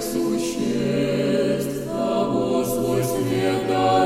существ, того свой свет даруя,